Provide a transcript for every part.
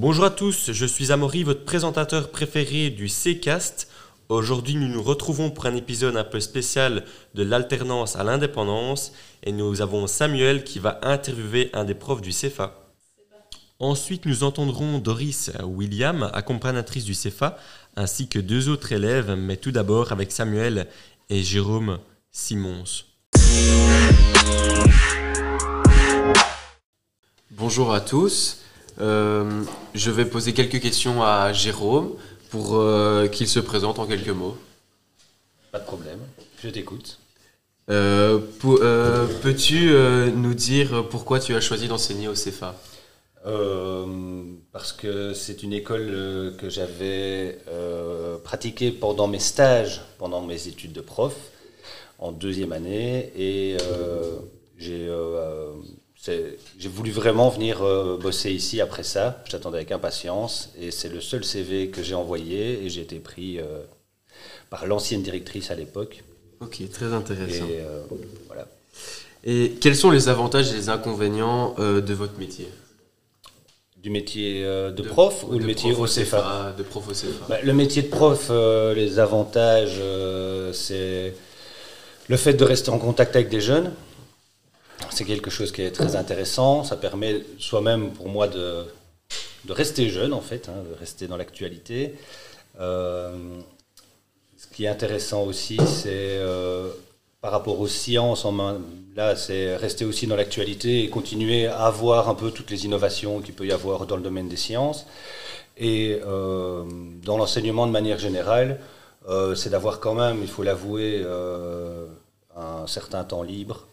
Bonjour à tous, je suis Amaury, votre présentateur préféré du C-Cast. Aujourd'hui, nous nous retrouvons pour un épisode un peu spécial de l'alternance à l'indépendance et nous avons Samuel qui va interviewer un des profs du CEFA. Ensuite, nous entendrons Doris William, accompagnatrice du CEFA, ainsi que deux autres élèves, mais tout d'abord avec Samuel et Jérôme Simons. Bonjour à tous. Euh, je vais poser quelques questions à Jérôme pour euh, qu'il se présente en quelques mots. Pas de problème, je t'écoute. Euh, peux-tu nous dire pourquoi tu as choisi d'enseigner au CEFA Parce que c'est une école que j'avais pratiquée pendant mes stages, pendant mes études de prof, en deuxième année, et j'ai j'ai voulu vraiment venir euh, bosser ici après ça. Je t'attendais avec impatience et c'est le seul CV que j'ai envoyé et j'ai été pris euh, par l'ancienne directrice à l'époque. Ok, très intéressant. Et, euh, voilà. et quels sont les avantages et les inconvénients de votre métier? Du métier de, prof ou le métier au CFA, De prof au CFA. Bah, le métier de prof, les avantages, c'est le fait de rester en contact avec des jeunes c'est quelque chose qui est très intéressant. Ça permet soi-même pour moi de, rester jeune, en fait, hein, de rester dans l'actualité. Euh, ce qui est intéressant aussi, c'est euh, par rapport aux sciences, là, c'est rester aussi dans l'actualité et continuer à avoir un peu toutes les innovations qu'il peut y avoir dans le domaine des sciences. Et euh, dans l'enseignement de manière générale, c'est d'avoir quand même, il faut l'avouer, un certain temps libre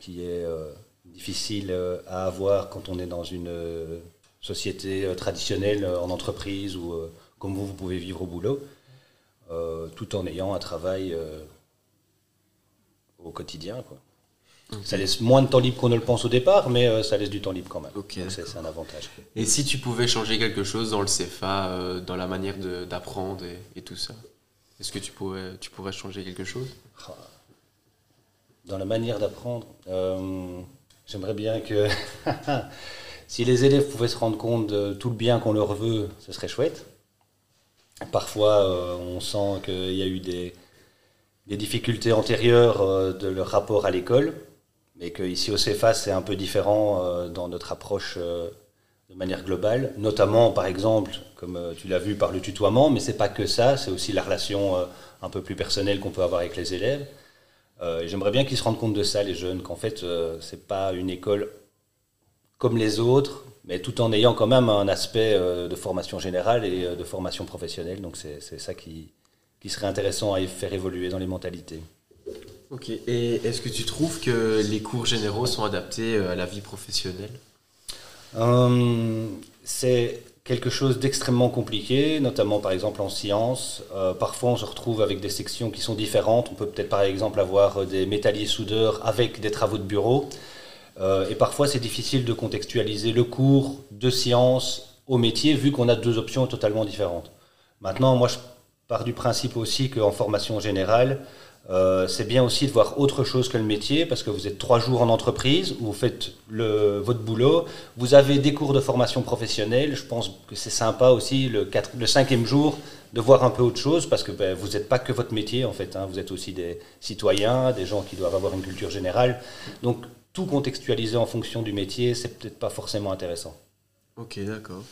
qui est euh, difficile euh, à avoir quand on est dans une euh, société traditionnelle en entreprise ou comme vous, vous pouvez vivre au boulot, tout en ayant un travail au quotidien. Quoi. Ça laisse moins de temps libre qu'on ne le pense au départ, mais ça laisse du temps libre quand même. c'est un avantage. Et si tu pouvais changer quelque chose dans le CFA, dans la manière d'apprendre et, tout ça, est-ce que tu pourrais, tu pourrais changer quelque chose? Ah, dans la manière d'apprendre. Euh, j'aimerais bien que si les élèves pouvaient se rendre compte de tout le bien qu'on leur veut, ce serait chouette. Parfois, euh, on sent qu'il y a eu des, difficultés antérieures euh, de leur rapport à l'école, mais qu'ici au CEFA, c'est un peu différent dans notre approche de manière globale, notamment par exemple, comme tu l'as vu, par le tutoiement, mais c'est pas que ça, c'est aussi la relation un peu plus personnelle qu'on peut avoir avec les élèves. Euh, j'aimerais bien qu'ils se rendent compte de ça, les jeunes, qu'en fait, euh, c'est pas une école comme les autres, mais tout en ayant quand même un aspect euh, de formation générale et de formation professionnelle. Donc c'est ça qui, qui serait intéressant à faire évoluer dans les mentalités. Ok, et est-ce que tu trouves que les cours généraux sont adaptés à la vie professionnelle? C'est quelque chose d'extrêmement compliqué, notamment par exemple en sciences. Euh, parfois, on se retrouve avec des sections qui sont différentes. On peut peut-être par exemple avoir euh, des métalliers soudeurs avec des travaux de bureau. Euh, et parfois, c'est difficile de contextualiser le cours de sciences au métier, vu qu'on a deux options totalement différentes. Maintenant, moi, je pars du principe aussi qu'en formation générale, euh, c'est bien aussi de voir autre chose que le métier, parce que vous êtes trois jours en entreprise, vous faites votre boulot, vous avez des cours de formation professionnelle, je pense que c'est sympa aussi le, cinquième jour de voir un peu autre chose, parce que ben, vous n'êtes pas que votre métier en fait, hein. vous êtes aussi des citoyens, des gens qui doivent avoir une culture générale. Donc tout contextualiser en fonction du métier, c'est peut-être pas forcément intéressant. Ok, d'accord.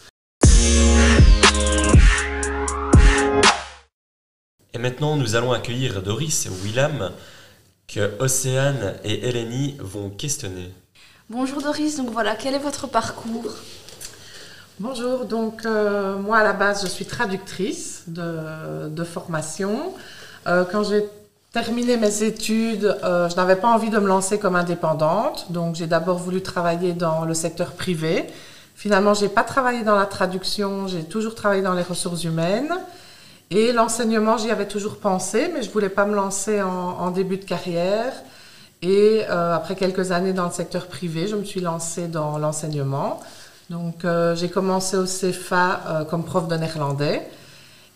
Et maintenant, nous allons accueillir Doris et Willam que Océane et Eleni vont questionner. Bonjour Doris, donc voilà, quel est votre parcours? Bonjour, donc euh, moi à la base je suis traductrice de, formation. Euh, quand j'ai terminé mes études, euh, je n'avais pas envie de me lancer comme indépendante, donc j'ai d'abord voulu travailler dans le secteur privé. Finalement, je n'ai pas travaillé dans la traduction, j'ai toujours travaillé dans les ressources humaines. Et l'enseignement, j'y avais toujours pensé, mais je voulais pas me lancer en, début de carrière. Et euh, après quelques années dans le secteur privé, je me suis lancée dans l'enseignement. Donc euh, j'ai commencé au CFA euh, comme prof de néerlandais.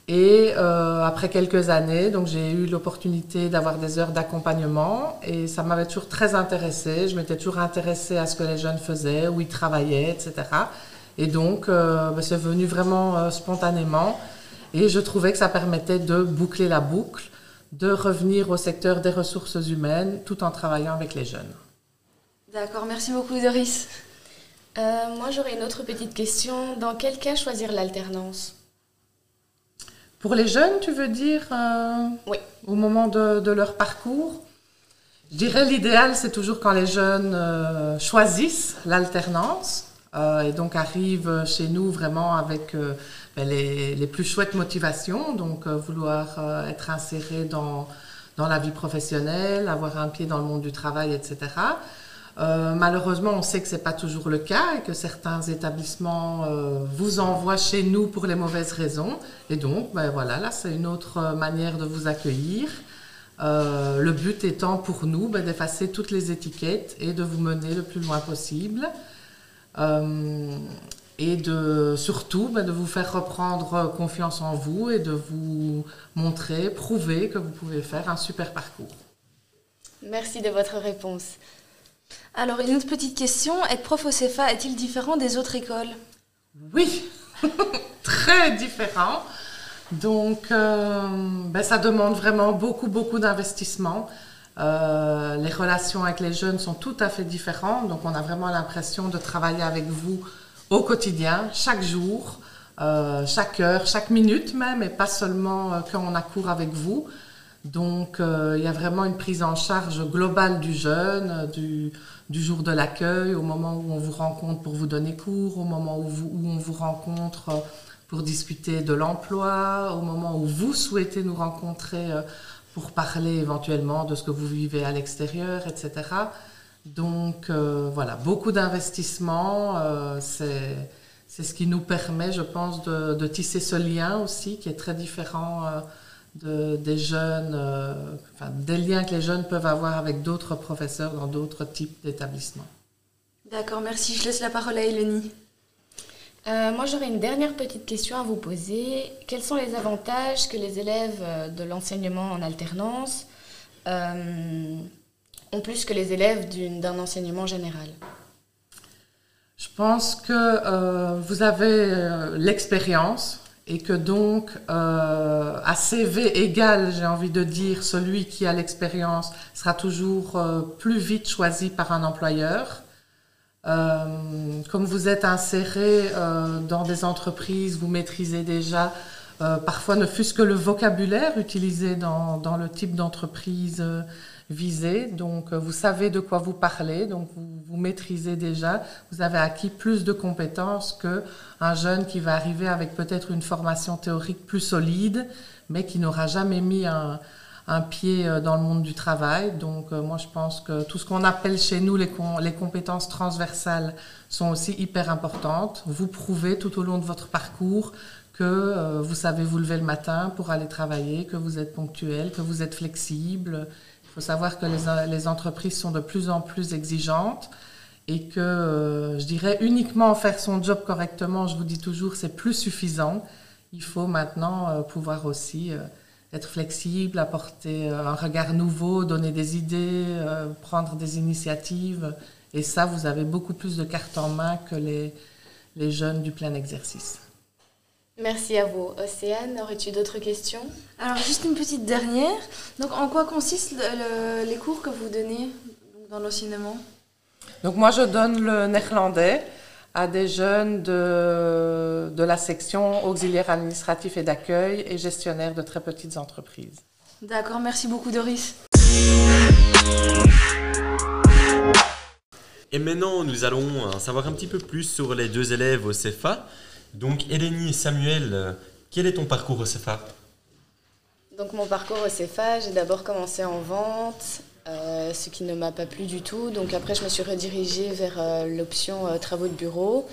Et après quelques années, donc j'ai eu l'opportunité d'avoir des heures d'accompagnement et ça m'avait toujours très intéressée. Je m'étais toujours intéressée à ce que les jeunes faisaient, où ils travaillaient, etc. Et donc, bah, c'est venu vraiment spontanément. Et je trouvais que ça permettait de boucler la boucle, de revenir au secteur des ressources humaines tout en travaillant avec les jeunes. D'accord, merci beaucoup Doris. Euh, moi, j'aurais une autre petite question. Dans quel cas choisir l'alternance? Pour les jeunes, tu veux dire euh, Oui. Au moment de, de leur parcours? Je dirais l'idéal, c'est toujours quand les jeunes euh, choisissent l'alternance euh, et donc arrivent chez nous vraiment avec euh, ben, les, plus chouettes motivations, donc euh, vouloir être inséré dans, dans la vie professionnelle, avoir un pied dans le monde du travail, etc. Malheureusement, on sait que c'est pas toujours le cas et que certains établissements vous envoient chez nous pour les mauvaises raisons. Et donc, ben voilà, là, c'est une autre manière de vous accueillir. Le but étant pour nous ben, d'effacer toutes les étiquettes et de vous mener le plus loin possible. Euh, et de surtout ben, de vous faire reprendre confiance en vous et de vous montrer, prouver que vous pouvez faire un super parcours. Merci de votre réponse. Alors, une autre petite question. Être prof au CEFA est-il différent des autres écoles? Oui, très différent. Donc, euh, ben, ça demande vraiment beaucoup, beaucoup d'investissement. Euh, les relations avec les jeunes sont tout à fait différentes. Donc, on a vraiment l'impression de travailler avec vous au quotidien, chaque jour, euh, chaque heure, chaque minute même, et pas seulement euh, quand on a cours avec vous. Donc, il y a vraiment une prise en charge globale du jeune, du, jour de l'accueil, au moment où on vous rencontre pour vous donner cours, au moment où, on vous rencontre pour discuter de l'emploi, au moment où vous souhaitez nous rencontrer pour parler éventuellement de ce que vous vivez à l'extérieur, etc. Donc euh, voilà, beaucoup d'investissement, euh, c'est ce qui nous permet, je pense, de, tisser ce lien aussi, qui est très différent euh, de, des jeunes, enfin, des liens que les jeunes peuvent avoir avec d'autres professeurs dans d'autres types d'établissements. D'accord, merci. Je laisse la parole à Eleni. Euh, moi, j'aurais une dernière petite question à vous poser. Quels sont les avantages que les élèves euh, de l'enseignement en alternance euh, ont plus que les élèves d'un enseignement général? Je pense que vous avez l'expérience et que donc à CV égal, j'ai envie de dire, celui qui a l'expérience sera toujours plus vite choisi par un employeur. Euh, comme vous êtes inséré euh, dans des entreprises, vous maîtrisez déjà euh, parfois ne fût-ce que le vocabulaire utilisé dans, dans le type d'entreprise visée. Donc vous savez de quoi vous parlez, donc vous, vous maîtrisez déjà, vous avez acquis plus de compétences que un jeune qui va arriver avec peut-être une formation théorique plus solide, mais qui n'aura jamais mis un, un pied euh, dans le monde du travail. Donc euh, moi je pense que tout ce qu'on appelle chez nous les, com- les compétences transversales sont aussi hyper importantes. Vous prouvez tout au long de votre parcours que euh, vous savez vous lever le matin pour aller travailler, que vous êtes ponctuel, que vous êtes flexible. Il faut savoir que les, entreprises sont de plus en plus exigeantes et que je dirais uniquement faire son job correctement, je vous dis toujours, c'est plus suffisant. Il faut maintenant pouvoir aussi être flexible, apporter euh, un regard nouveau, donner des idées, euh, prendre des initiatives. Et ça, vous avez beaucoup plus de cartes en main que les, les jeunes du plein exercice. Merci à vous. Océane, aurais-tu d'autres questions? Alors, juste une petite dernière. Donc, en quoi consistent le- le- les cours que vous donnez dans l'enseignement? Donc moi, je donne le néerlandais à des jeunes de, de la section auxiliaire administratif et d'accueil et gestionnaire de très petites entreprises. D'accord, merci beaucoup Doris. Et maintenant, nous allons en savoir un petit peu plus sur les deux élèves au CEFA. Donc, Eleni et Samuel, euh, quel est ton parcours au CEFA Donc mon parcours au CEFA, j'ai d'abord commencé en vente, euh, ce qui ne m'a pas plu du tout. Donc après, je me suis redirigée vers euh, l'option euh, travaux de bureau,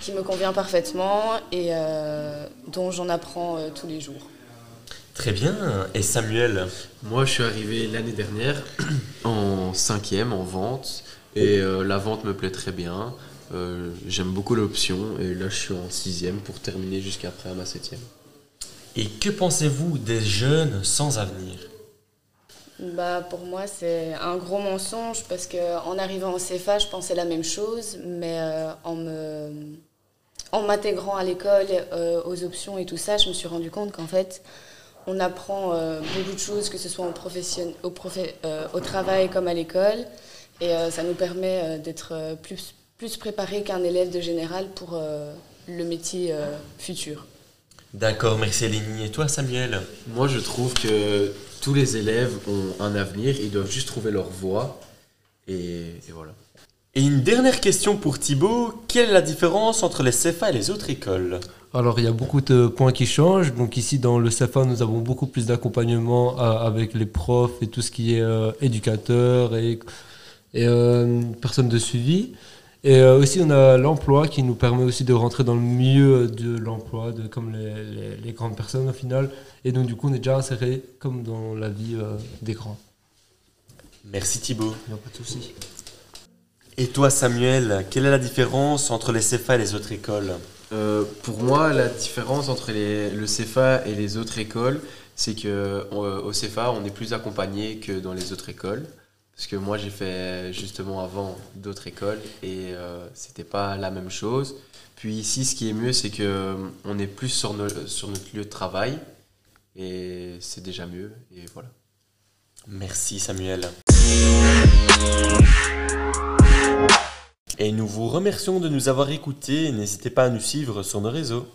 qui me convient parfaitement et euh, dont j'en apprends euh, tous les jours. Très bien. Et Samuel? Moi, je suis arrivé l'année dernière en cinquième en vente et euh, la vente me plaît très bien. Euh, J'aime beaucoup l'option et là, je suis en sixième pour terminer jusqu'après à ma septième. Et que pensez-vous des jeunes sans avenir? Bah, pour moi, c'est un gros mensonge parce qu'en arrivant au CEFA, je pensais la même chose, mais euh, en, me, en m'intégrant à l'école, euh, aux options et tout ça, je me suis rendu compte qu'en fait, on apprend euh, beaucoup de choses, que ce soit en profession, au, profé- euh, au travail comme à l'école. Et euh, ça nous permet euh, d'être plus, plus préparé qu'un élève de général pour euh, le métier euh, futur. D'accord, merci Eleni. Et toi Samuel? Moi, je trouve que tous les élèves ont un avenir, ils doivent juste trouver leur voie. Et, et voilà. Et une dernière question pour Thibaut. Quelle est la différence entre les CFA et les autres écoles? Alors, il y a beaucoup de points qui changent. Donc, ici, dans le CFA, nous avons beaucoup plus d'accompagnement euh, avec les profs et tout ce qui est euh, éducateur et, et euh, personnes de suivi. Et euh, aussi, on a l'emploi qui nous permet aussi de rentrer dans le milieu de l'emploi, de, comme les, les- les grandes personnes au final. Et donc, du coup, on est déjà inséré comme dans la vie euh, des grands. Merci Thibaut. Il n'y a pas de souci. Et toi Samuel, quelle est la différence entre les CFA et les autres écoles? Euh, pour moi, la différence entre les- le CFA et les autres écoles, c'est que euh, au CFA, on est plus accompagné que dans les autres écoles. Parce que moi, j'ai fait justement avant d'autres écoles et euh, c'était pas la même chose. Puis ici, ce qui est mieux, c'est que euh, on est plus sur, sur notre lieu de travail et c'est déjà mieux. Et voilà. Merci Samuel. Et nous vous remercions de nous avoir écoutés. N'hésitez pas à nous suivre sur nos réseaux.